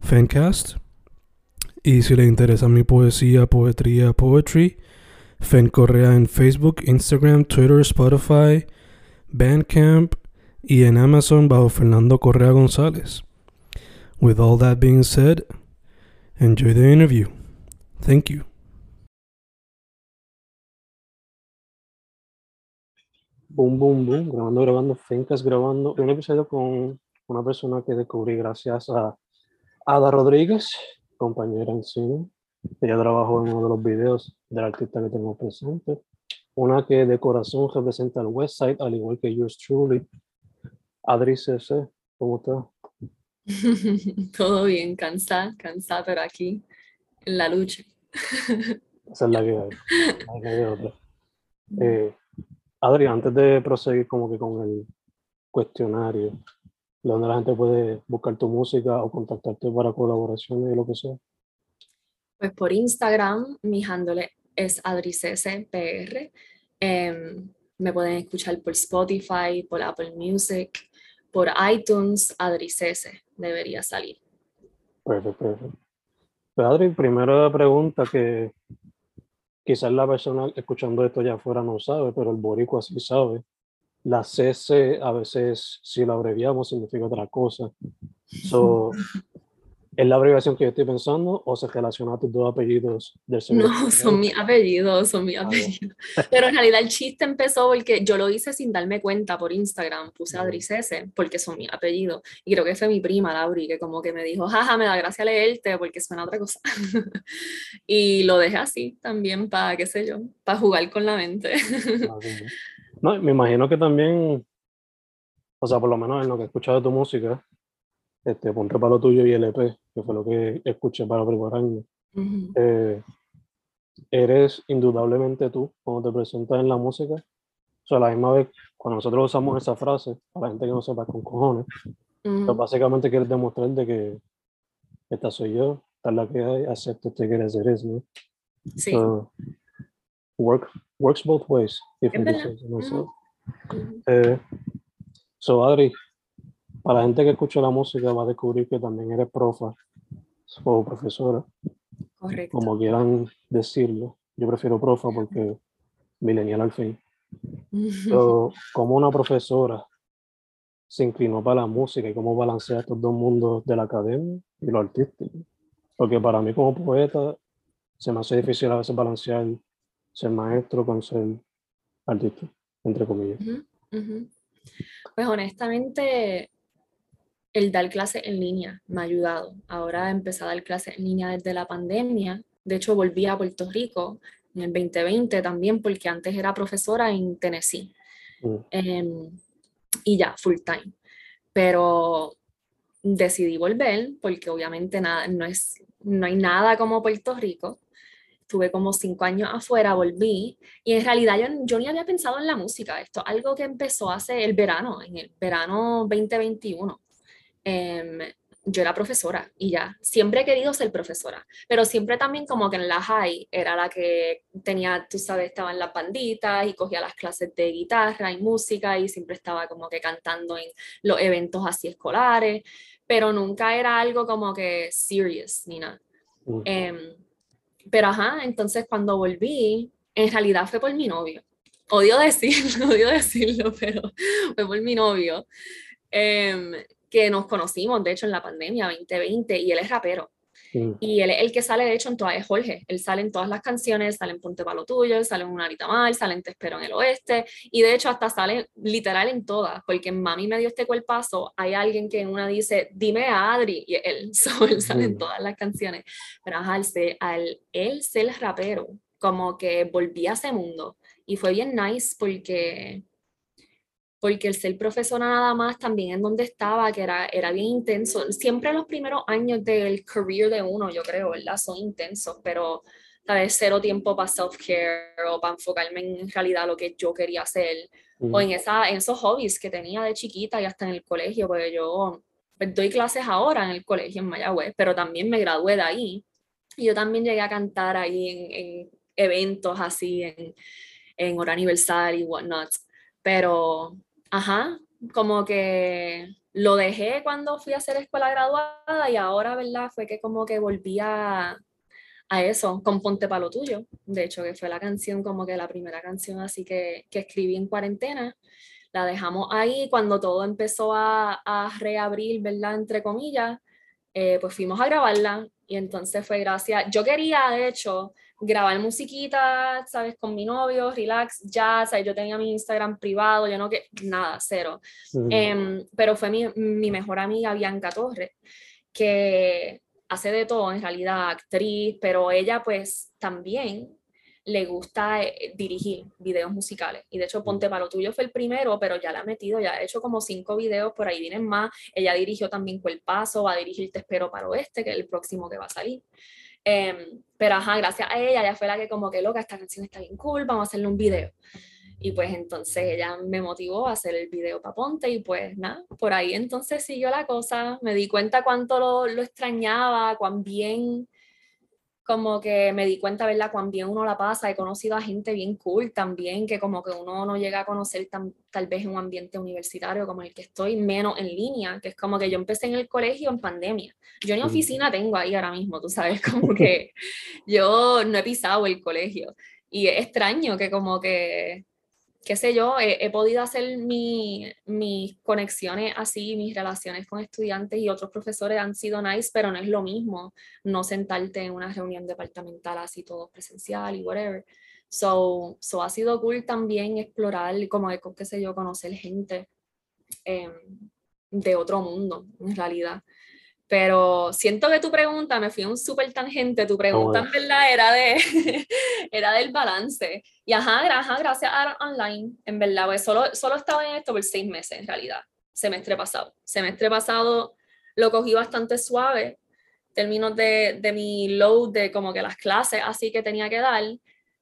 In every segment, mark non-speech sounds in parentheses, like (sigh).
Fancast. Y si le interesa mi poesía, poetría, poetry, Fen Correa en Facebook, Instagram, Twitter, Spotify, Bandcamp y en Amazon bajo Fernando Correa González. With all that being said, enjoy the interview. Thank you. Boom, boom, boom, grabando, grabando, Fencas grabando. Un episodio con una persona que descubrí gracias a Ada Rodríguez, compañera en cine. Ella trabajó en uno de los videos del artista que tenemos presente. Una que de corazón representa al West Side, al igual que yours truly. Adri CC, ¿cómo estás? (laughs) Todo bien, cansada, cansada, pero aquí en la lucha. (laughs) Esa es la que hay. La que hay otra. Eh, Adri, antes de proseguir como que con el cuestionario, donde la gente puede buscar tu música o contactarte para colaboraciones y lo que sea. Pues por Instagram, mi handle es adriccpr. Em, me pueden escuchar por Spotify, por Apple Music, por iTunes, adricese debería salir. Perfecto, perfecto. Pues Adri, primera pregunta que quizás la persona escuchando esto ya afuera no sabe, pero el boricua sí sabe. La CC a veces, si la abreviamos, significa otra cosa. So, (laughs) ¿Es la abreviación que yo estoy pensando o se relaciona a tus dos apellidos del segundo? No, (laughs) son mis apellidos, son mis Ah, apellidos. Pero en realidad el chiste empezó porque yo lo hice sin darme cuenta por Instagram, puse. Adricese porque son mis apellidos. Y creo que fue mi prima, Lauri, que como que me dijo, jaja, me da gracia leerte porque suena a otra cosa. (laughs) y lo dejé así también para, qué sé yo, para jugar con la mente. No, me imagino que también, o sea, por lo menos en lo que he escuchado de tu música, este, ponte para lo tuyo y LP, que fue lo que escuché para el primer año. Ujú. eh, eres indudablemente tú cuando te presentas en la música. O sea, a la misma vez, cuando nosotros usamos esa frase, para la gente que no sepa con cojones, pues Ujú. básicamente quieres demostrar de que esta soy yo, esta es la que hay, acepto este que eres, eres, ¿no? Sí. So, work, works both ways, if myself. Eh, so, Adri, para la gente que escucha la música va a descubrir que también eres profa o profesora, Correcto. como quieran decirlo. Yo prefiero profa porque millennial al fin. So, (laughs) como una profesora se inclinó para la música y cómo balancea estos dos mundos de la academia y lo artístico. Porque para mí como poeta se me hace difícil a veces balancear ser maestro con ser artista, entre comillas. Pues honestamente, el dar clases en línea me ha ayudado. Ahora empecé a dar clases en línea desde la pandemia. De hecho, volví a Puerto Rico en el 2020 también, porque antes era profesora en Tennessee. Mm. Em, y ya, full time. Pero decidí volver porque obviamente nada, no, es, no hay nada como Puerto Rico. Estuve como cinco años afuera, volví y en realidad yo, yo ni había pensado en la música. Esto es algo que empezó hace el verano, en el verano 2021. Em, yo era profesora y ya, siempre he querido ser profesora, pero siempre también como que en la high era la que tenía, tú sabes, estaba en las banditas y cogía las clases de guitarra y música y siempre estaba como que cantando en los eventos así escolares, pero nunca era algo como que serious ni nada. Pero ajá, entonces cuando volví, en realidad fue por mi novio. Odio decirlo, (laughs) odio decirlo, pero fue por mi novio. Em, que nos conocimos, de hecho, en la pandemia 2020, y él es rapero. Y él es el que sale, de hecho, en todas, es Jorge. Él sale en todas las canciones, sale en Ponte Palo Tuyo, sale en Una Arita Mal, sale en Te Espero en el Oeste. Y de hecho, hasta sale literal en todas, porque en Mami me dio este cuerpazo. Hay alguien que en una dice, dime a Adri, y él, (laughs) él sale en todas las canciones. Pero al, ser, al él ser rapero, como que volví a ese mundo. Y fue bien nice porque porque el ser profesor nada más también en donde estaba, que era, era bien intenso. Siempre los primeros años del career de uno, yo creo, ¿verdad? Son intensos, pero tal vez cero tiempo para self-care o para enfocarme en realidad lo que yo quería hacer, o en, esa, en esos hobbies que tenía de chiquita y hasta en el colegio, porque yo pues, doy clases ahora en el colegio en Mayagüez, pero también me gradué de ahí. Y yo también llegué a cantar ahí en, en eventos así, en, en hora aniversario y whatnot. Pero ajá, como que lo dejé cuando fui a hacer escuela graduada y ahora, ¿verdad? Fue que como que volví a, eso, con Ponte Palo Tuyo, de hecho, que fue la canción, como que la primera canción así que, que escribí en cuarentena. La dejamos ahí cuando todo empezó a, a reabrir, ¿verdad? Entre comillas, eh, pues fuimos a grabarla y entonces fue gracias. Yo quería, de hecho, grabar musiquita, ¿sabes? Con mi novio, relax, ya, ¿sabes? Yo tenía mi Instagram privado, yo no que, nada, cero. Em, pero fue mi, mi, mejor amiga Bianca Torres, que hace de todo, en realidad, actriz, pero ella pues también le gusta eh, dirigir videos musicales. Y de hecho, Ponte para lo tuyo fue el primero, pero ya la ha metido, ya ha hecho como cinco videos, por ahí vienen más. Ella dirigió también Paso, va a dirigir Te Espero para Oeste, que es el próximo que va a salir. Em, pero ajá, gracias a ella, ella fue la que como que loca, esta canción está bien cool, vamos a hacerle un video. Y pues entonces ella me motivó a hacer el video para Ponte y pues nada, por ahí entonces siguió la cosa, me di cuenta cuánto lo, lo extrañaba, cuán bien como que me di cuenta, ¿verdad?, cuán bien uno la pasa. He conocido a gente bien cool también, que como que uno no llega a conocer tal vez en un ambiente universitario como el que estoy, menos en línea, que es como que yo empecé en el colegio en pandemia. Yo ni oficina tengo ahí ahora mismo, tú sabes, (laughs) como (laughs) que yo no he pisado el colegio. Y es extraño que como que qué sé yo, he, podido hacer mi, mis conexiones así, mis relaciones con estudiantes y otros profesores han sido nice, pero no es lo mismo no sentarte en una reunión departamental así todo presencial y whatever. So, so ha sido cool también explorar, como qué sé yo, conocer gente em, de otro mundo, en realidad. Pero siento que tu pregunta, me fui un súper tangente, tu pregunta en verdad era, de, (laughs) era del balance. Y ajá, gracias a online, en verdad, pues solo, solo estaba en esto por seis meses en realidad, semestre pasado. Semestre pasado lo cogí bastante suave, términos de, de mi load, de como que las clases así que tenía que dar,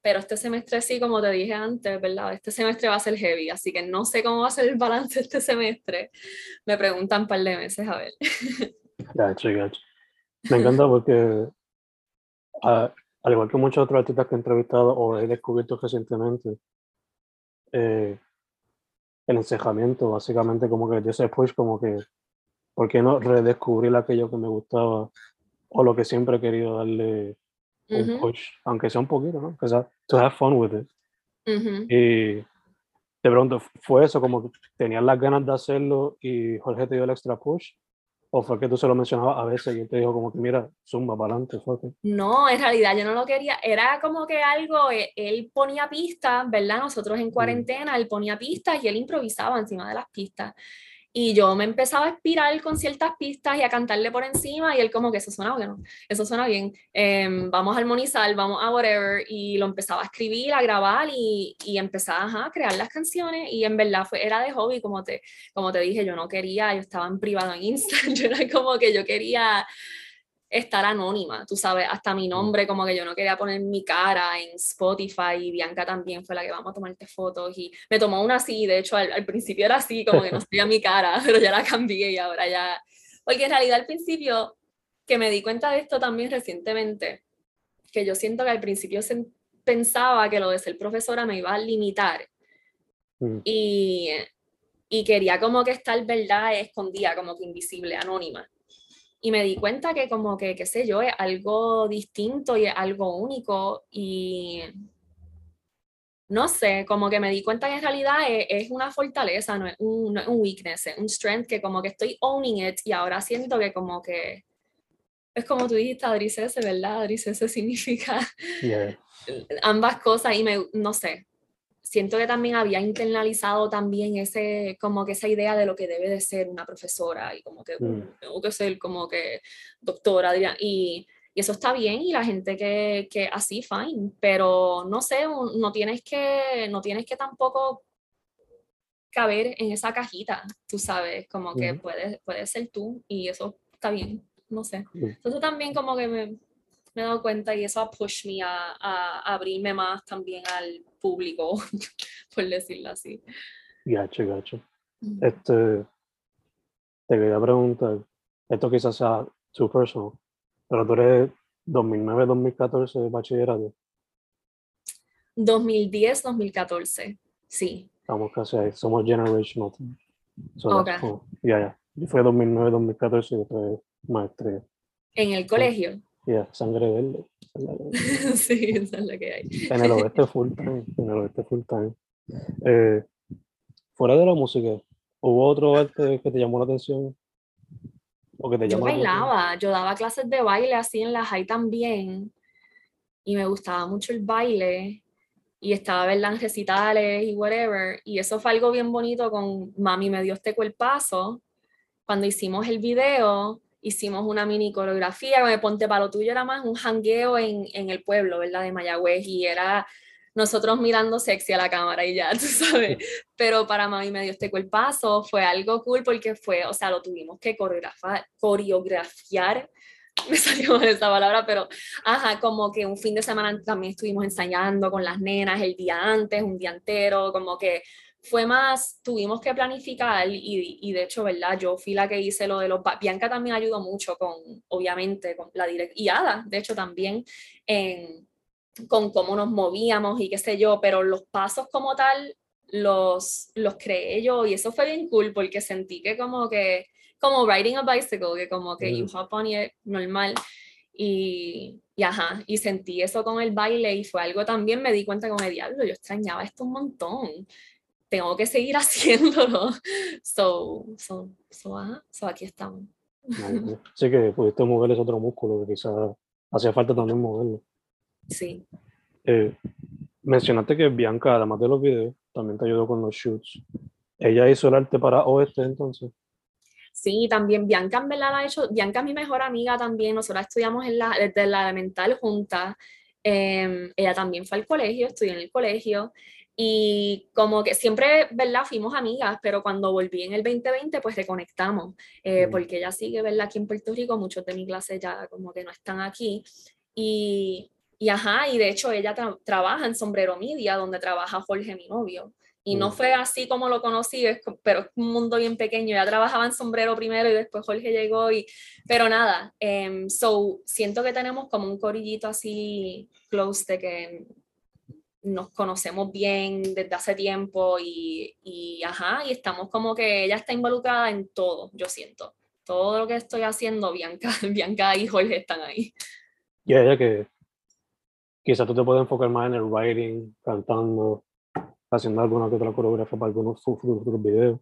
pero este semestre sí, como te dije antes, ¿verdad? Este semestre va a ser heavy, así que no sé cómo va a ser el balance (laughs) este semestre. Me preguntan un par de meses, a ver. (laughs) Gacho, gacho. Me encanta porque, al igual que muchos otros artistas que he entrevistado o he descubierto recientemente, eh, el encejamiento, básicamente, como que ese push, como que, ¿por qué no redescubrir aquello que me gustaba o lo que siempre he querido darle un push, aunque sea un poquito, ¿no? Que sea, to have fun with it. Y te pregunto, ¿fue eso? Como que tenías las ganas de hacerlo y Jorge te dio el extra push ¿O fue que tú se lo mencionabas a veces y él te dijo como que mira, zumba para adelante? No, en realidad yo no lo quería. Era como que algo, e, él, ponía pistas, ¿verdad? Nosotros en mm. cuarentena, él ponía pistas y él improvisaba encima de las pistas. Y yo me empezaba a inspirar con ciertas pistas y a cantarle por encima y él como que eso suena bueno, eso suena bien, em, vamos a armonizar, vamos a whatever. Y lo empezaba a escribir, a grabar y, y empezaba a crear las canciones y en verdad fue, era de hobby, como te, como te dije, yo no quería, yo estaba en privado en Insta, (laughs) yo era como que yo quería estar anónima, tú sabes, hasta mi mm. nombre, como que yo no quería poner mi cara en Spotify y Bianca también fue la que vamos a tomarte fotos y me tomó una así, de hecho al, principio era así, como que no (laughs) sabía mi cara, (laughs) pero ya la cambié y ahora ya, porque en realidad al principio, que me di cuenta de esto también recientemente, que yo siento que al principio pensaba que lo de ser profesora me iba a limitar mm. y, y quería como que estar, verdad, escondida, como que invisible, anónima y me di cuenta que como que, qué sé yo, es algo distinto y es algo único y no sé, como que me di cuenta que en realidad es, una fortaleza, no es, un, no es un weakness, es un strength que como que estoy owning it y ahora siento que como que es como tú dijiste, Adricese, ¿verdad? Adricese (laughs) significa ambas cosas y me, no sé, siento que también había internalizado también ese, como que esa idea de lo que debe de ser una profesora y como que mm. tengo que ser como que doctora y, y, eso está bien y la gente que, que así, fine, pero no sé, no tienes que, no tienes que tampoco caber en esa cajita, tú sabes, como que puedes, puedes ser tú y eso está bien, no sé. Entonces también como que me, me he dado cuenta y eso ha push me a, a, abrirme más también al público, (laughs) por decirlo así. Gacho, gacho. Este, te quería preguntar, esto quizás sea too personal, pero tú eres 2009-2014 bachillerato. 2010-2014, sí. Estamos casi ahí, somos generational. So okay. Ya, ya. Yo fui 2009-2014 y después maestría. ¿En el colegio? Yeah, sangre verde. (laughs) sí, esa es la que hay. En el oeste full time. En el oeste full time. Eh, fuera de la música, ¿hubo otro arte que te llamó la atención? ¿O que te yo bailaba, yo daba clases de baile así en la high también. Y me gustaba mucho el baile. Y estaba a ver las recitales y whatever. Y eso fue algo bien bonito con Mami me dio este cuerpazo. Cuando hicimos el video, hicimos una mini coreografía, me Ponte para lo tuyo era más un jangueo en, en, el pueblo, ¿verdad? De Mayagüez y era nosotros mirando sexy a la cámara y ya, (laughs) tú sabes. Pero para mí me dio este cuerpazo, fue algo cool porque fue, o sea, lo tuvimos que coreografar, coreografiar, (laughs) me salió mal esa palabra, pero ajá, como que un fin de semana también estuvimos ensayando con las nenas el día antes, un día entero, como que fue más, tuvimos que planificar y, y, de hecho, ¿verdad? Yo fui la que hice lo de los... Bianca también ayudó mucho con, obviamente, con la direct... Y Ada, de hecho, también en, con cómo nos movíamos y qué sé yo, pero los pasos como tal los, los creé yo y eso fue bien cool porque sentí que como que, como riding a bicycle, que como que you hop on it normal. Y, y, ajá, y sentí eso con el baile y fue algo también, me di cuenta como, diablo, yo extrañaba esto un montón tengo que seguir (laughs) haciéndolo. So, so, so, so aquí estamos. Sí que pudiste mover ese otro músculo que quizás hacía falta también moverlo. Sí. Eh, mencionaste que Bianca, además de los videos, también te ayudó con los shoots. ¿Ella hizo el arte para Oeste entonces? Sí, también Bianca en verdad ha hecho, Bianca es mi mejor amiga también, nosotros estudiamos en la, desde la elemental juntas, eh, ella también fue al colegio, estudió en el colegio, y como que siempre, ¿verdad? Fuimos amigas, pero cuando volví en el 2020, pues reconectamos, eh, porque ella sigue, ¿verdad? Aquí en Puerto Rico, muchos de mi clase ya como que no están aquí. Y, y ajá, y de hecho ella trabaja en Sombrero Media, donde trabaja Jorge, mi novio. Y no fue así como lo conocí, pero es un mundo bien pequeño. Ya trabajaba en sombrero primero y después Jorge llegó y... Pero nada, um, so siento que tenemos como un corillito así close de que nos conocemos bien desde hace tiempo y, y, ajá, y estamos como que ella está involucrada en todo, yo siento. Todo lo que estoy haciendo, Bianca, (laughs) Bianca y Jorge están ahí. Y ella que quizás tú te puedes enfocar más en el writing, cantando, haciendo alguna que otra coreografía para algunos futuros videos,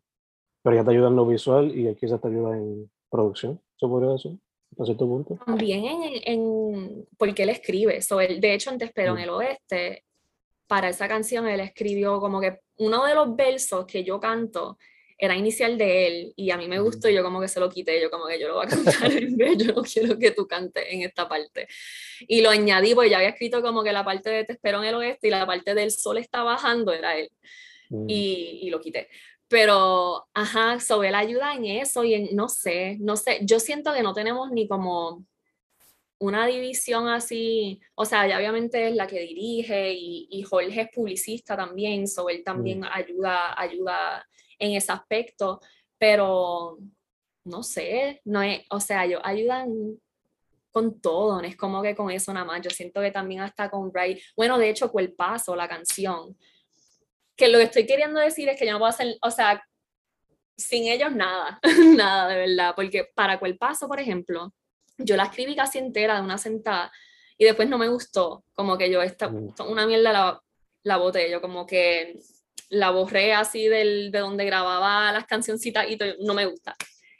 pero ella te ayuda en lo visual y quizás te ayuda en producción, ¿se podría decir? También en, en porque él escribe, so, él, de hecho en Te espero en el oeste, para esa canción él escribió como que uno de los versos que yo canto era inicial de él y a mí me gustó y yo como que se lo quité, yo como que yo lo voy a (laughs) cantar en vez, yo no quiero que tú cantes en esta parte. Y lo añadí porque ya había escrito como que la parte de Te espero en el oeste y la parte del sol está bajando era él. Mm. Y, y, lo quité. Pero, ajá, sobre la ayuda en eso y en, no sé, no sé, yo siento que no tenemos ni como una división así, o sea, ya obviamente es la que dirige y, y Jorge es publicista también, so él también mm. ayuda, ayuda en ese aspecto, pero no sé, no es, o sea, ellos ayudan con todo, no es como que con eso nada más, yo siento que también hasta con Ray, bueno, de hecho, paso la canción, que lo que estoy queriendo decir es que yo no puedo hacer, o sea, sin ellos nada, (laughs) nada de verdad, porque para paso por ejemplo, yo la escribí casi entera de una sentada y después no me gustó, como que yo esta, mm. una mierda la, la boté, yo como que la borré así del, de donde grababa las cancioncitas y no me gusta.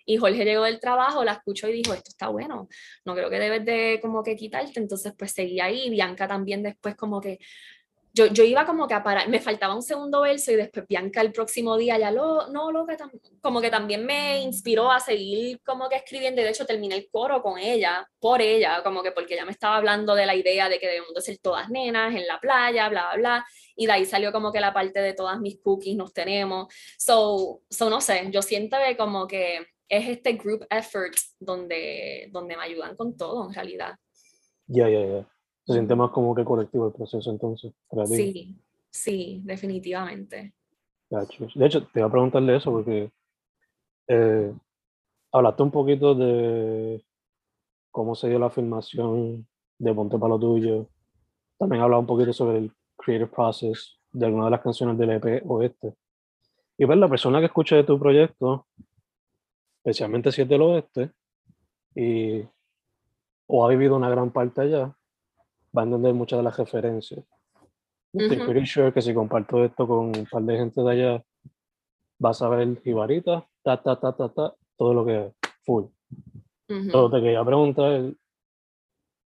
Y Jorge llegó del trabajo, la escuchó y dijo, esto está bueno, no creo que debes de como que quitarte, entonces pues seguí ahí, Bianca también después como que, yo, yo iba como que a parar, me faltaba un segundo verso y después Bianca el próximo día ya lo, no, lo que como que también me inspiró a seguir como que escribiendo, de hecho terminé el coro con ella, por ella, como que porque ella me estaba hablando de la idea de que debemos de ser todas nenas en la playa, bla, bla, bla, y de ahí salió como que la parte de todas mis cookies nos tenemos, so, so no sé, yo siento que como que es este group effort donde, donde me ayudan con todo en realidad. Ya, ya, ya. Se siente más como que colectivo el proceso entonces. Sí, sí, definitivamente. De hecho, te iba a preguntarle eso porque eh, hablaste un poquito de cómo se dio la filmación de Ponte para lo tuyo. También hablaba un poquito sobre el creative process de algunas de las canciones del EP Oeste. Y ver la persona que escucha de tu proyecto, especialmente si es del oeste, y o ha vivido una gran parte allá, va a entender muchas de las referencias. Estoy pretty sure que si comparto esto con un par de gente de allá, vas a ver jibarita, ta, ta, ta, ta, ta, todo lo que es full. Uh te quería preguntar,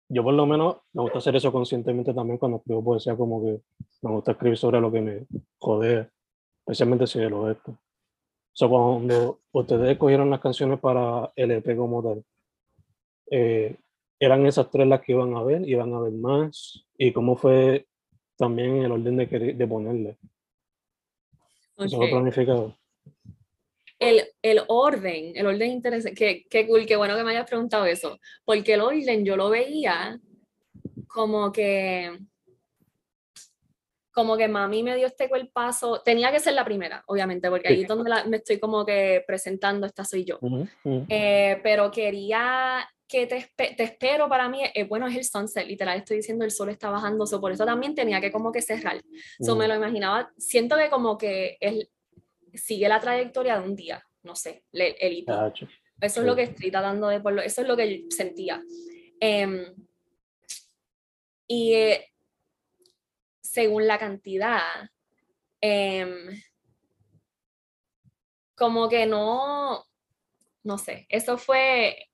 yo por lo menos me gusta hacer eso conscientemente también cuando escribo poesía, como que me gusta escribir sobre lo que me jode, especialmente si es lo esto. O sea, cuando ustedes escogieron las canciones para el EP como tal, eh, eran esas tres las que iban a ver, iban a ver más, y cómo fue también el orden de, de ponerle. Eso lo planificado. El, el, orden, el orden interesante, qué, qué cool, qué bueno que me hayas preguntado eso, porque el orden yo lo veía como que, como que mami me dio este paso, tenía que ser la primera, obviamente, porque ahí es donde me estoy como que presentando, esta soy yo, eh, pero quería que te, te, espero para mí, eh, bueno, es el sunset, literal, estoy diciendo el sol está bajando, so, por eso también tenía que como que cerrar. So, me mm. lo imaginaba, siento que como que él sigue la trayectoria de un día, no sé, el, hito. Eso es lo que estoy tratando de, por eso es lo que sentía. Em, y eh, según la cantidad, em, como que no, no sé, eso fue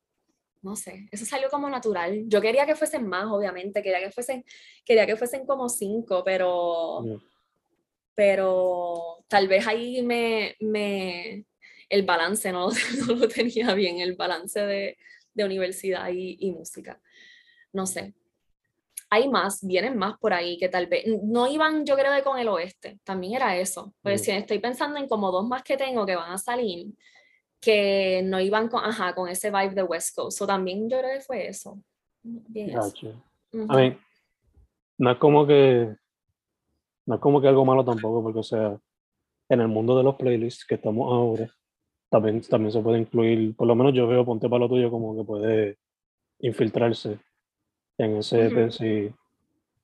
no sé, eso salió como natural. Yo quería que fuesen más, obviamente, quería que fuesen, quería que fuesen como cinco, pero, pero tal vez ahí me, me el balance no, (laughs) no, lo tenía bien, el balance de, de universidad y, y, música. No sé. Hay más, vienen más por ahí que tal vez, no iban yo creo de con el oeste, también era eso. Pues si estoy pensando en como dos más que tengo que van a salir, que no iban con, ajá, con ese vibe de West Coast. O también yo creo que fue eso. Bien A mí, no es como que no es como que algo malo tampoco, porque o sea, en el mundo de los playlists que estamos ahora, también, también se puede incluir, por lo menos yo veo Ponte para lo tuyo como que puede infiltrarse en ese EP si,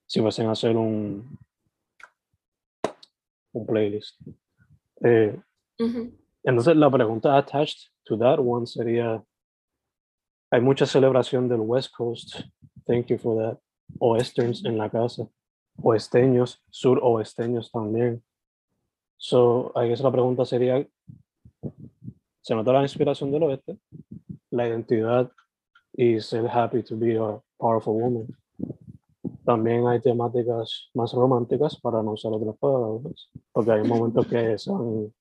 si fuesen a hacer un, un playlist. Eh, entonces la pregunta attached to that one sería, hay mucha celebración del West Coast, thank you for that, oesterns en la casa, oesteños, suroesteños también. So, ahí la pregunta sería, ¿se nota la inspiración del oeste? La identidad y ser happy to be a powerful woman. También hay temáticas más románticas para no usar otras palabras, porque hay momentos que son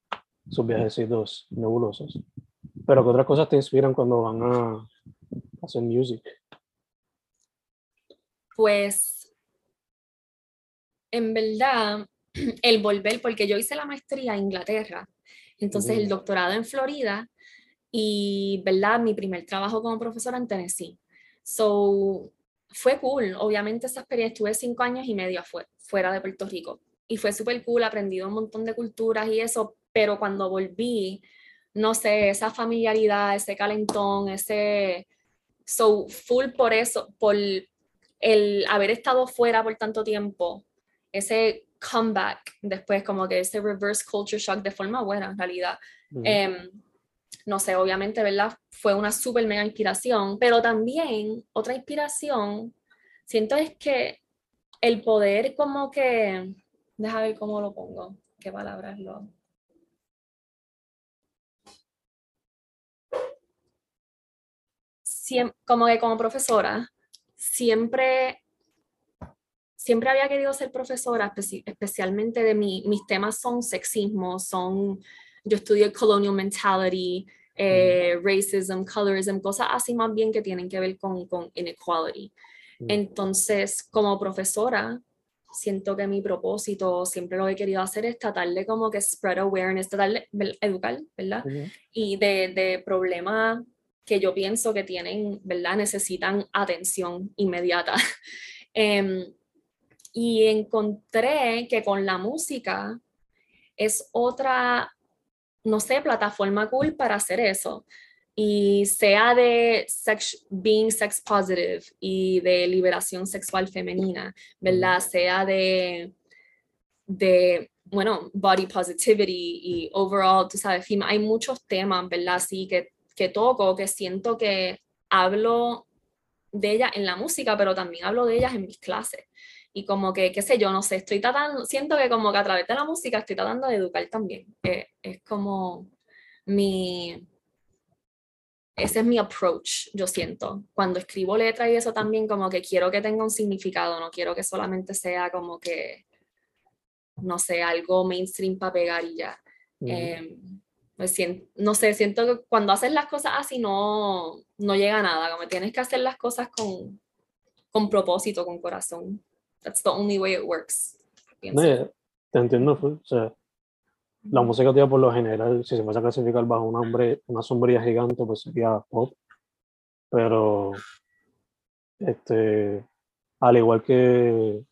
sus viajecitos nebulosos. Pero ¿qué otras cosas te inspiran cuando van a hacer music? Pues, en verdad, (clears throat) el volver, porque yo hice la maestría en Inglaterra, entonces el doctorado en Florida y, ¿verdad? Mi primer trabajo como profesora en Tennessee. So, fue cool, obviamente esa experiencia, estuve cinco años y medio afuera, fuera de Puerto Rico y fue súper cool, aprendí un montón de culturas y eso, pero cuando volví, no sé, esa familiaridad, ese calentón, ese... So, full por eso, por el haber estado fuera por tanto tiempo, ese comeback después, como que ese reverse culture shock de forma buena, en realidad. Em, no sé, obviamente, ¿verdad? Fue una súper mega inspiración, pero también otra inspiración, siento es que el poder como que, deja ver cómo lo pongo, qué palabras lo... como que como profesora, siempre, siempre había querido ser profesora, especialmente de mi, mis temas son sexismo, son, yo estudio colonial mentality, eh, racism, colorism, cosas así más bien que tienen que ver con, con inequality. Entonces, como profesora, siento que mi propósito, siempre lo he querido hacer es tratar de como que spread awareness, tratar de educar, ¿verdad? Y de, de problemas que yo pienso que tienen, ¿verdad? Necesitan atención inmediata. (laughs) Em, y encontré que con la música es otra, no sé, plataforma cool para hacer eso. Y sea de sex, being sex positive y de liberación sexual femenina, ¿verdad? Sea de, de bueno, body positivity y overall, tú sabes, hay muchos temas, ¿verdad? Sí, que que toco, que siento que hablo de ellas en la música, pero también hablo de ellas en mis clases. Y como que, qué sé yo, no sé, estoy tratando, siento que como que a través de la música estoy tratando de educar también. Eh, es como mi, ese es mi approach, yo siento. Cuando escribo letras y eso también como que quiero que tenga un significado, no quiero que solamente sea como que, no sé, algo mainstream para pegar y ya. No sé, siento que cuando haces las cosas así no, no llega a nada, como tienes que hacer las cosas con, con propósito, con corazón. That's the only way it works. No, te entiendo, o sea, la música tía por lo general, si se fuese a clasificar bajo una, hombre, una sombrilla gigante, pues sería pop, pero este, al igual que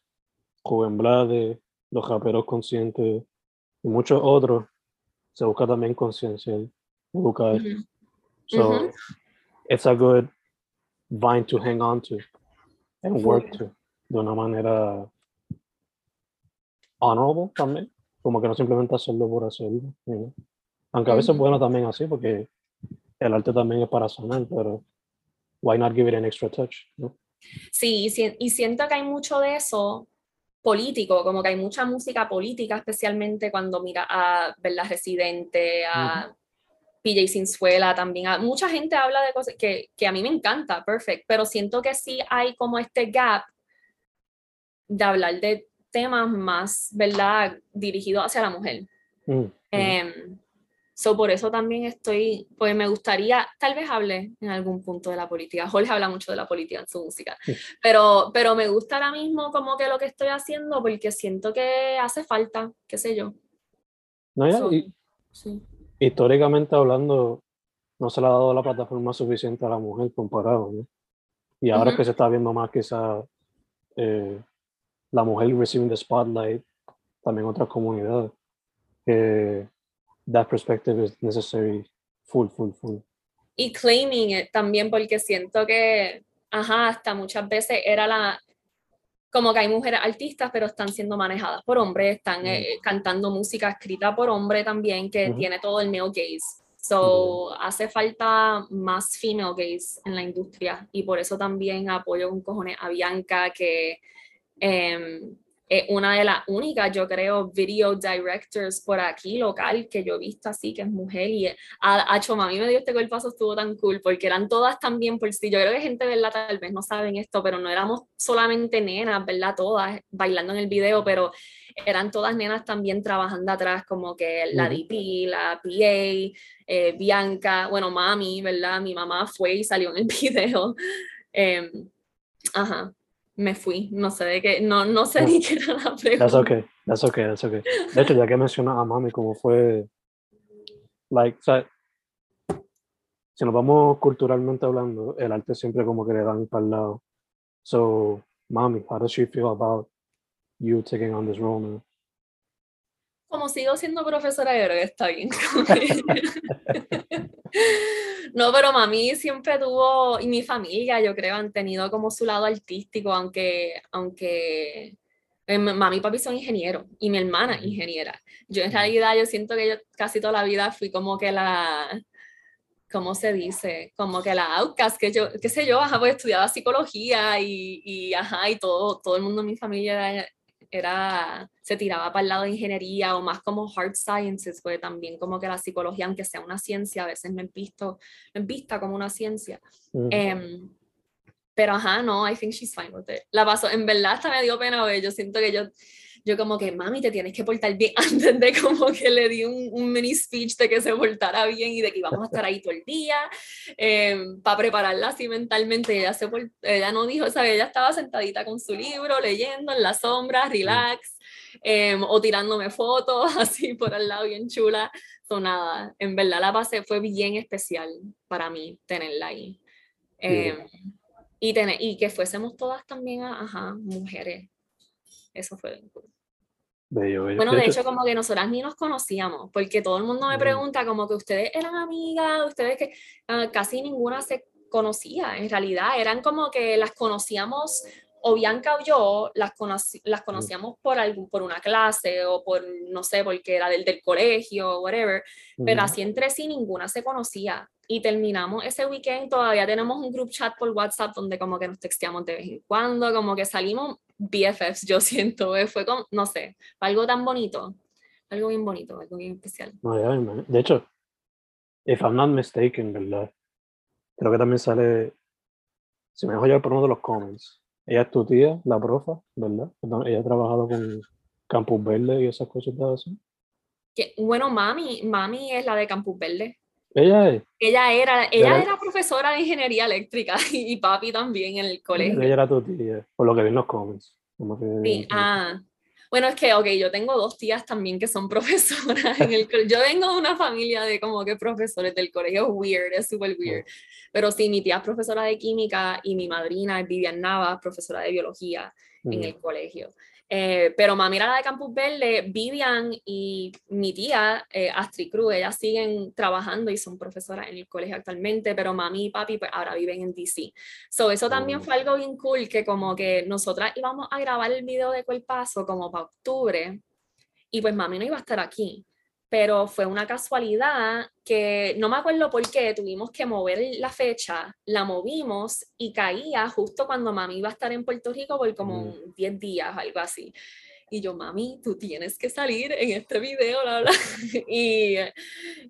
Joven Blade, los raperos conscientes y muchos otros, se busca también conciencia, educar. So it's a good vine to hang on to and work to de una manera honorable también, como que no simplemente hacerlo por hacerlo. Aunque a veces es bueno también así, porque el arte también es para sonar, pero why not give it an extra touch? Sí, y siento que hay mucho de eso político, como que hay mucha música política, especialmente cuando mira a Verla Residente, a PJ Sinzuela también. mucha gente habla de cosas que, que, a mí me encanta, perfect, pero siento que sí hay como este gap de hablar de temas más, ¿verdad?, dirigidos hacia la mujer. Em, So, por eso también estoy, pues me gustaría, tal vez hable en algún punto de la política. Jorge habla mucho de la política en su música, pero, pero me gusta ahora mismo como que lo que estoy haciendo porque siento que hace falta, qué sé yo. No, ya, sí. Históricamente hablando, no se le ha dado la plataforma suficiente a la mujer comparado, ¿no? Y ahora es que se está viendo más quizá eh, la mujer recibiendo spotlight, también otras comunidades. Eh, that perspective is necessary full, full, full. Y claiming it también, porque siento que, ajá, hasta muchas veces era la, como que hay mujeres artistas, pero están siendo manejadas por hombres, están eh, cantando música escrita por hombre también, que tiene todo el male gaze. So, hace falta más female gaze en la industria y por eso también apoyo con cojones a Bianca, que em, es una de las únicas, yo creo, video directors por aquí local que yo he visto así, que es mujer. Y a, hecho, a mí me dio este golpazo, estuvo tan cool, porque eran todas también por sí. Yo creo que gente, ¿verdad? Tal vez no saben esto, pero no éramos solamente nenas, ¿verdad? Todas bailando en el video, pero eran todas nenas también trabajando atrás, como que la DP, la PA, eh, Bianca, bueno, mami, ¿verdad? Mi mamá fue y salió en el (laughs) video. Em, ajá me fui, no sé de qué, no, no sé ni qué era la pregunta. That's okay, that's okay, that's okay. De hecho, ya que mencionas a mami, como fue, like, o sea, si nos vamos culturalmente hablando, el arte siempre como que le dan para el lado. So, mami, how does she feel about you taking on this role now? Como sigo siendo profesora, yo creo que está bien. (laughs) No, pero mami siempre tuvo, y mi familia, yo creo, han tenido como su lado artístico, aunque, aunque eh, mami y papi son ingenieros y mi hermana ingeniera. Yo en realidad, yo siento que yo casi toda la vida fui como que la, ¿cómo se dice? Como que la outcast, que yo, qué sé yo, ajá, pues estudiaba psicología y, y, ajá, y todo, todo el mundo en mi familia era era, se tiraba para el lado de ingeniería o más como hard sciences, porque también como que la psicología, aunque sea una ciencia, a veces no es, visto, no es vista como una ciencia. Em, pero ajá, no, I think she's fine with it. La paso, en verdad hasta me dio pena, ver, yo siento que yo yo como que, mami, te tienes que portar bien, (laughs) antes de como que le di un, un mini speech de que se portara bien y de que íbamos a estar ahí todo el día, em, para prepararla así mentalmente, ella, se, ella no dijo, ¿sabes? Ella estaba sentadita con su libro, leyendo en la sombra, relax, eh, o tirándome fotos (laughs) así por al lado, bien chula, so nada, en verdad la base fue bien especial para mí tenerla ahí. Eh, y, tener, y que fuésemos todas también, ajá, mujeres. Eso fue cool. Bueno, de hecho, como que nosotras ni nos conocíamos, porque todo el mundo me pregunta como que ustedes eran amigas, ustedes que ah, casi ninguna se conocía, en realidad eran como que las conocíamos o Bianca o yo las, las conocíamos por, algún, por una clase o por, no sé, porque era del, del colegio o whatever, pero así entre sí ninguna se conocía. Y terminamos ese weekend, todavía tenemos un group chat por WhatsApp donde como que nos texteamos de vez en cuando, como que salimos BFFs, yo (laughs) siento, fue como, no sé, algo tan bonito, algo bien bonito, algo bien especial. de hecho, if I'm not mistaken, ¿verdad? Creo que también sale, si me dejo llevar por uno de los comments, ella es tu tía, la profa, ¿verdad? Ella ha trabajado con Campus Verde y esas cosas así. Que, bueno, mami, mami es la de Campus Verde. Ella es. Ella era, ella era profesora de ingeniería eléctrica (laughs) y, papi también en el colegio. Ella era tu tía, por lo que vi en los comments. Sí, ah. Bueno, es que, ok, yo tengo dos tías también que son (laughs) profesoras en el. Yo vengo de una familia de como que profesores del colegio, es weird, es súper weird. Pero sí, mi tía es profesora de química y mi madrina es Vivian Nava, profesora de biología en el colegio. Eh, pero mami era la de Campus Verde, Vivian y mi tía, eh, Astrid Cruz, ellas siguen trabajando y son profesoras en el colegio actualmente, pero mami y papi pues, ahora viven en DC. So, eso también fue algo bien cool, que como que nosotras íbamos a grabar el video de Cuerpazo como para octubre, y pues mami no iba a estar aquí pero fue una casualidad que no me acuerdo por qué tuvimos que mover la fecha, la movimos y caía justo cuando mami iba a estar en Puerto Rico por como 10 mm. días, algo así. Y yo, mami, tú tienes que salir en este video, bla, bla. (laughs) Y,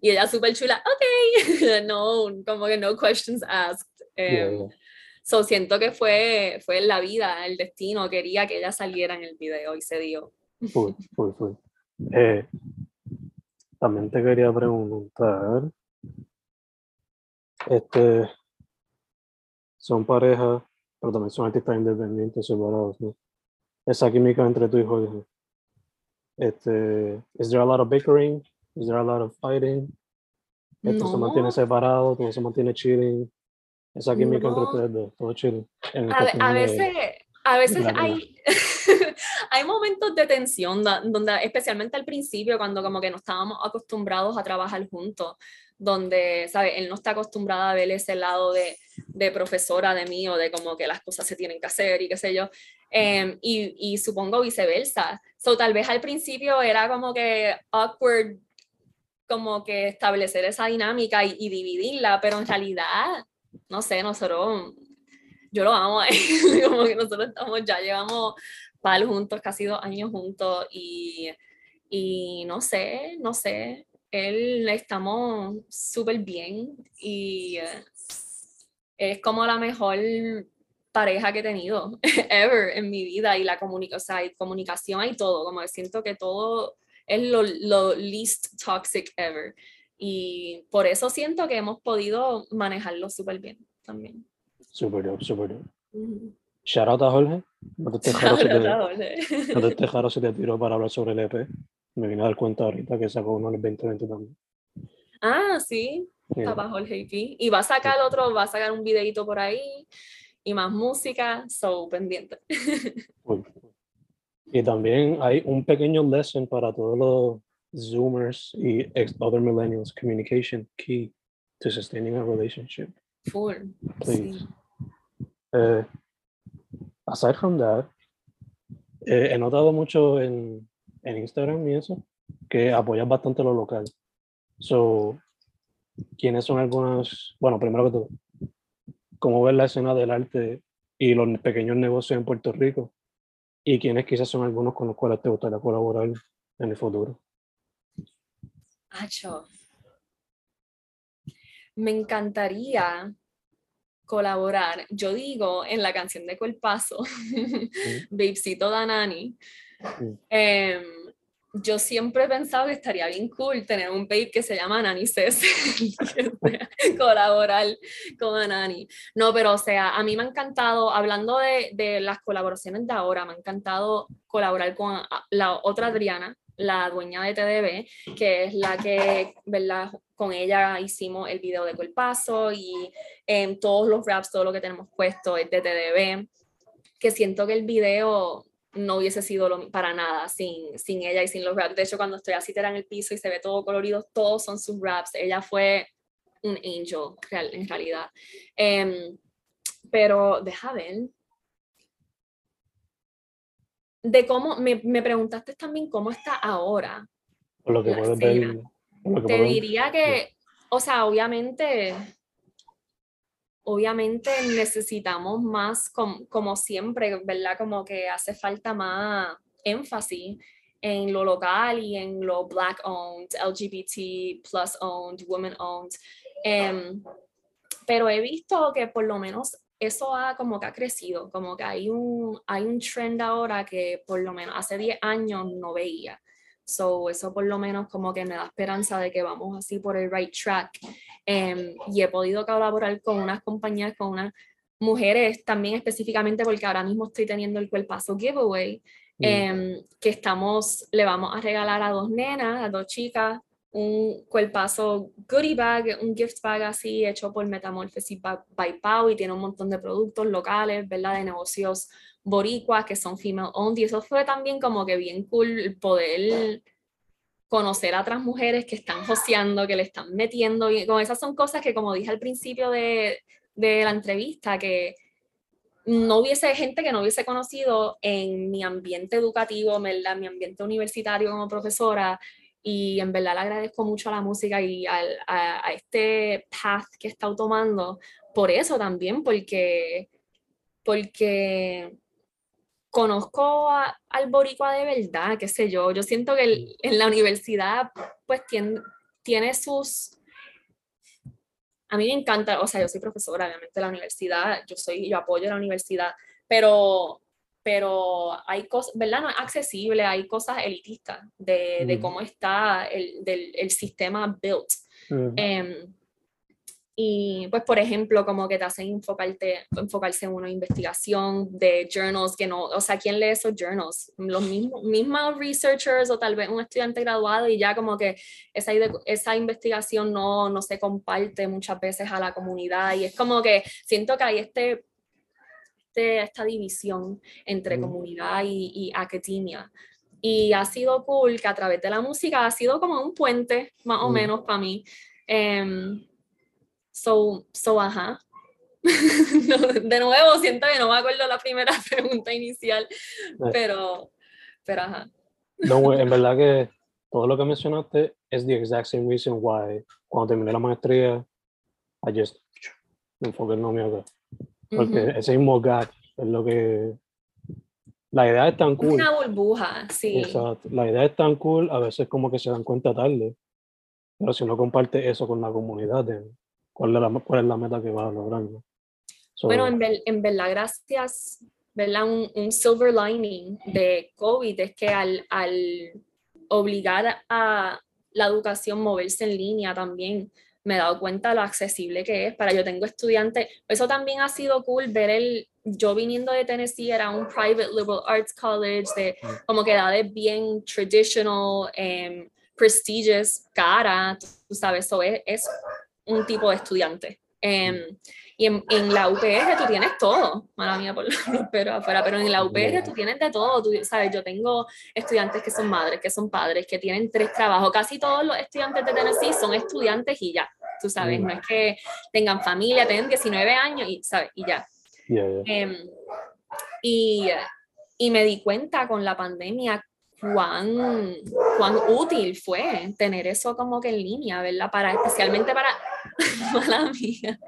y ella súper chula, ok, (laughs) no, como que no questions asked. Em, so siento que fue, fue la vida, el destino, quería que ella saliera en el video y se dio. Fue, fue, fue. Eh, también te quería preguntar, este, son parejas, pero también son artistas independientes, separados, ¿no? Esa química entre tú y Jorge. Este, is there a lot of bickering? Is there a lot of fighting? Esto se mantiene separado, todo se mantiene chilling. Esa química entre ustedes dos, todo chilling. A, veces, a veces hay, (laughs) hay momentos de tensión donde, especialmente al principio, cuando como que no estábamos acostumbrados a trabajar juntos, donde, ¿sabes? Él no está acostumbrado a ver ese lado de, de profesora de mí o de como que las cosas se tienen que hacer y qué sé yo. Em, y, y, supongo viceversa. So, tal vez al principio era como que awkward, como que establecer esa dinámica y, y dividirla, pero en realidad, no sé, nosotros, yo lo amo, (laughs) como que nosotros estamos, ya llevamos juntos, casi dos años juntos y, y no sé, no sé, él estamos súper bien y eh, es como la mejor pareja que he tenido (laughs) ever en mi vida y la comunica o sea, comunicación y todo, como que siento que todo es lo, lo, least toxic ever. Y por eso siento que hemos podido manejarlo súper bien también. Súper, súper. Shout out a Jorge. (laughs) No te dejaron si te, si te tiro para hablar sobre el EP. Me vine a dar cuenta ahorita que sacó uno en el 2020 también. Ah, sí. Papá Jorge y Y va a sacar otro, va a sacar un videito por ahí y más música, so pendiente. (laughs) Y también hay un pequeño lesson para todos los Zoomers y other millennials. Communication key to sustaining a relationship. Full. Please. Sí. Eh, aside from that, eh, he notado mucho en, en, Instagram y eso, que apoyas bastante lo local. So, ¿quiénes son algunas, bueno, primero que todo, cómo ves la escena del arte y los pequeños negocios en Puerto Rico? ¿Y quiénes quizás son algunos con los cuales te gustaría colaborar en el futuro? Acho. Me encantaría colaborar, yo digo en la canción de Colpaso, (laughs) Babesito Danani, eh, yo siempre he pensado que estaría bien cool tener un babe que se llama Nani Cés, (laughs) colaborar con Nani. No, pero o sea, a mí me ha encantado, hablando de, de, las colaboraciones de ahora, me ha encantado colaborar con la otra Adriana, la dueña de TDB, que es la que, ¿verdad? Con ella hicimos el video de Colpaso y en todos los raps, todo lo que tenemos puesto es de TDB, que siento que el video no hubiese sido para nada sin, sin ella y sin los raps. De hecho, cuando estoy así en el piso y se ve todo colorido, todos son sus raps. Ella fue un angel, en realidad. Em, pero deja ver. De cómo, me, me, preguntaste también cómo está ahora. lo que puedes ver, Te diría que, o sea, obviamente obviamente necesitamos más, como, siempre, ¿verdad? Como que hace falta más énfasis en lo local y en lo black owned, LGBT plus owned, women owned. Em, pero he visto que por lo menos eso ha como que ha crecido, como que hay un, hay un trend ahora que por lo menos hace 10 años no veía. So, eso por lo menos como que me da esperanza de que vamos así por el right track. Em, y he podido colaborar con unas compañías, con unas mujeres también específicamente porque ahora mismo estoy teniendo el cuerpazo giveaway, mm. em, que estamos, le vamos a regalar a dos nenas, a dos chicas, un cuerpazo goodie bag, un gift bag así hecho por Metamorphosis by Pau y tiene un montón de productos locales, ¿verdad? De negocios boricuas que son female owned. Y eso fue también como que bien cool poder conocer a otras mujeres que están joseando, que le están metiendo, y con esas son cosas que como dije al principio de, de la entrevista, que no hubiese gente que no hubiese conocido en mi ambiente educativo, en mi ambiente universitario como profesora, y en verdad le agradezco mucho a la música y a, a, este path que está tomando, por eso también, porque, porque conozco al boricua de verdad, qué sé yo, yo siento que en la universidad pues tiene, tiene sus... A mí me encanta, o sea, yo soy profesora, obviamente, de la universidad, yo soy, yo apoyo la universidad, pero, pero hay cosas, ¿verdad? No es accesible, hay cosas elitistas de, de cómo está el, del, el sistema built. Y pues, por ejemplo, como que te hacen enfocarte, enfocarse en una investigación de journals que no, o sea, ¿quién lee esos journals? Los mismos, mismos researchers o tal vez un estudiante graduado y ya como que esa, esa investigación no, no se comparte muchas veces a la comunidad y es como que siento que hay este, este esta división entre comunidad y, y academia. Y ha sido cool que a través de la música ha sido como un puente, más o menos para mí. Um, So, so ajá. (laughs) de nuevo, siento que no me acuerdo la primera (laughs) pregunta inicial, eh. pero, pero ajá. No, en (laughs) verdad que todo lo que mencionaste es the exact same reason why cuando terminé la maestría, I just me enfoqué en no acá. Porque ese mismo gap es lo que... La idea es tan cool. Una burbuja, sí. Exacto. La idea es tan cool, a veces como que se dan cuenta tarde. Pero si uno comparte eso con la comunidad, cuál es la, cuál es la meta que va a lograr. bueno, en, en, verdad, gracias, ¿verdad? Un, un, silver lining de COVID es que al, al obligar a la educación moverse en línea también, me he dado cuenta lo accesible que es. Para yo tengo estudiantes, eso también ha sido cool ver el, yo viniendo de Tennessee era un private liberal arts college de como que edades bien traditional, um, prestigious, cara, tú sabes, eso es, es un tipo de estudiante. Em, y en, en, la UPR tú tienes todo, mala mía por (laughs) pero afuera, pero en la UPR tú tienes de todo, tú sabes, yo tengo estudiantes que son madres, que son padres, que tienen tres trabajos, casi todos los estudiantes de Tennessee son estudiantes y ya, tú sabes, no es que tengan familia, tienen 19 años y, ¿sabes? y ya. Em, y, y me di cuenta con la pandemia cuán, cuán útil fue tener eso como que en línea, ¿verdad? Para, especialmente para, (laughs) mala mía,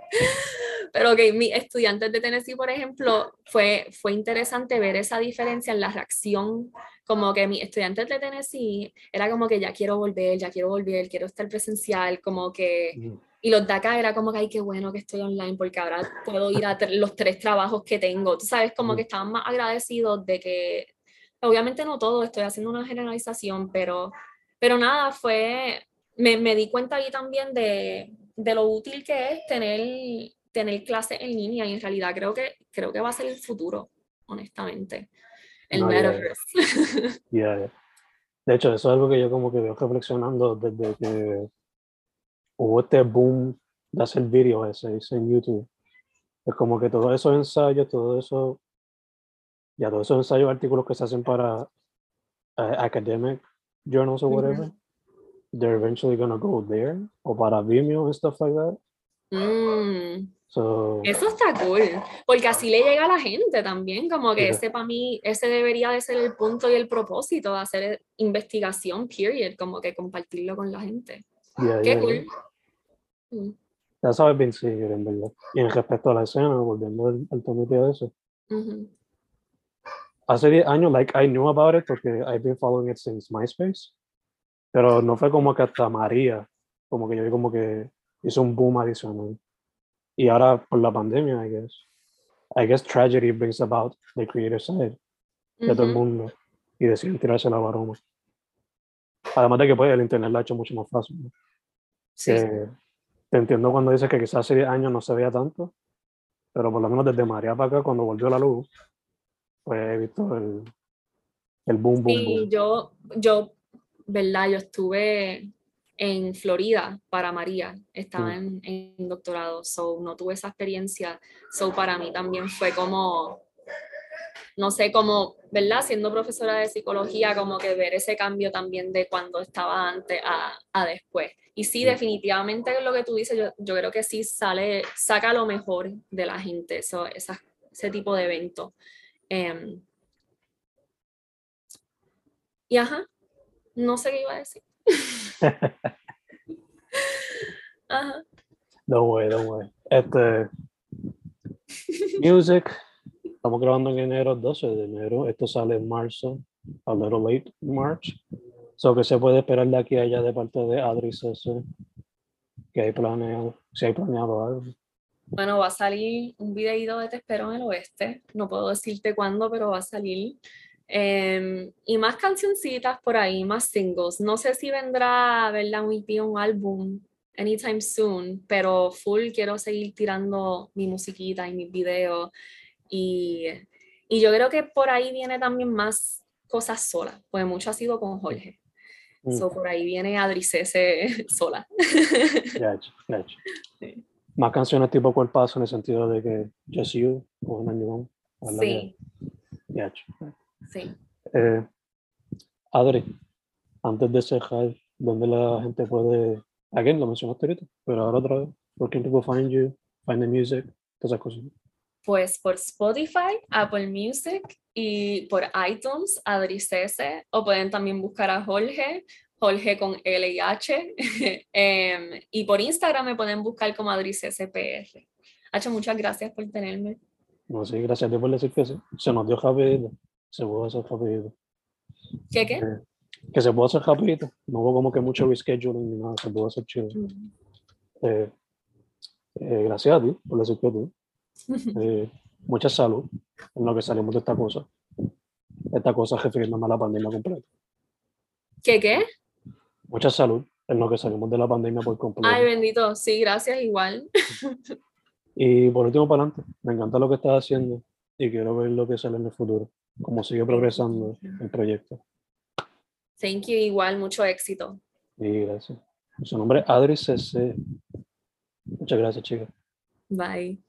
Pero que mis estudiantes de Tennessee, por ejemplo, fue, fue interesante ver esa diferencia en la reacción. Como que mis estudiantes de Tennessee era como que ya quiero volver, ya quiero volver, quiero estar presencial, como que. Y los de acá era como que, ay, qué bueno que estoy online porque ahora puedo ir a los tres trabajos que tengo. Tú sabes, como que estaban más agradecidos de que, obviamente no todo, estoy haciendo una generalización, pero, pero nada, fue, me, me di cuenta ahí también de, de lo útil que es tener, tener clases en línea y en realidad creo que, creo que va a ser el futuro, honestamente. El No, metaverse. (laughs) Yeah, yeah. De hecho, eso es algo que yo como que veo reflexionando desde que hubo este boom de hacer vídeos ese, ese en YouTube. Es como que todos esos ensayos, todo eso, ya todos esos ensayos, artículos que se hacen para eh, academic journals or whatever, they're eventually gonna go there, o para Vimeo and stuff like that. Mm. So, Eso está cool, porque así le llega a la gente también, como que Yeah. ese para mí, ese debería de ser el punto y el propósito de hacer investigación, period, como que compartirlo con la gente. yeah, Qué yeah, cool. Mm, I've been seeing it, en verdad. Y en respecto a la escena, volviendo al, al tópico de eso, ujú. hace 10 años, like, I knew about it porque I've been following it since MySpace, pero no fue como que hasta María, como que yo vi como que hizo un boom adicional. Y ahora por la pandemia, I guess, I guess tragedy brings about the creative side de todo el mundo y deciden tirarse la baroma. Además de que pues el internet lo ha hecho mucho más fácil. ¿no? Sí, Que te entiendo cuando dices que quizás hace 10 años no se veía tanto, pero por lo menos desde María para acá, cuando volvió la luz, pues he visto el, el boom, boom, Sí, boom. yo, yo, ¿verdad? Yo estuve en Florida para María, estaba en, en doctorado, so no tuve esa experiencia, so para mí también fue como, no sé, como, ¿verdad? Siendo profesora de psicología, como que ver ese cambio también de cuando estaba antes a, a después. Y sí, Sí. definitivamente lo que tú dices, yo, yo creo que sí sale, saca lo mejor de la gente, esa- ese tipo de evento. Em, y ajá, no sé qué iba a decir. Ajá. Don't worry, don't worry. Este, music, estamos grabando en enero, 12 de enero. Esto sale en marzo, a little late March. So, que se puede esperar de aquí a allá de parte de Adri Cese? Que hay planeado, si hay planeado algo. Bueno, va a salir un videíto de Te espero en el oeste. No puedo decirte cuándo, pero va a salir. Em, y más cancioncitas por ahí, más singles. No sé si vendrá, ¿verdad? Un EP, un álbum anytime soon, pero full quiero seguir tirando mi musiquita y mis videos. Y, y yo creo que por ahí viene también más cosas solas, pues mucho ha sido con Jorge. Mm, So, por ahí viene Adri Cese (laughs) sola. ya hecho. (laughs) Sí. Más canciones tipo cuerpazo en el sentido de que Just You o Más, ¿verdad? Sí. Sí. Eh, Adri, antes de cerrar, ¿dónde la gente puede, again, lo mencionaste ahorita, pero ahora otra vez, where can people find you, find the music, todas esas cosas? Pues por Spotify, Apple Music y por iTunes, Adri Cese, o pueden también buscar a Jorge, Jorge con L y H, (laughs) em, y por Instagram me pueden buscar como Adri Cese PR. Hacho, muchas gracias por tenerme. No sé, gracias a ti por decir que sí. Se nos dio rapidito, se pudo hacer rapidito. ¿Qué qué? Eh, que se pudo hacer rapidito, no hubo como que mucho rescheduling ni nada, se pudo hacer chido. Eh, eh, gracias a ti por decir que tú. Eh, mucha salud en lo que salimos de esta cosa. Esta cosa refiriéndome a la pandemia completa. ¿Qué qué? Mucha salud en lo que salimos de la pandemia por completo. Ay, bendito. Sí, gracias igual. (laughs) Y por último, para adelante, me encanta lo que estás haciendo y quiero ver lo que sale en el futuro, cómo sigue progresando el proyecto. Thank you, igual, mucho éxito. Y gracias. Su nombre es Adri CC. Muchas gracias, chicas. Bye.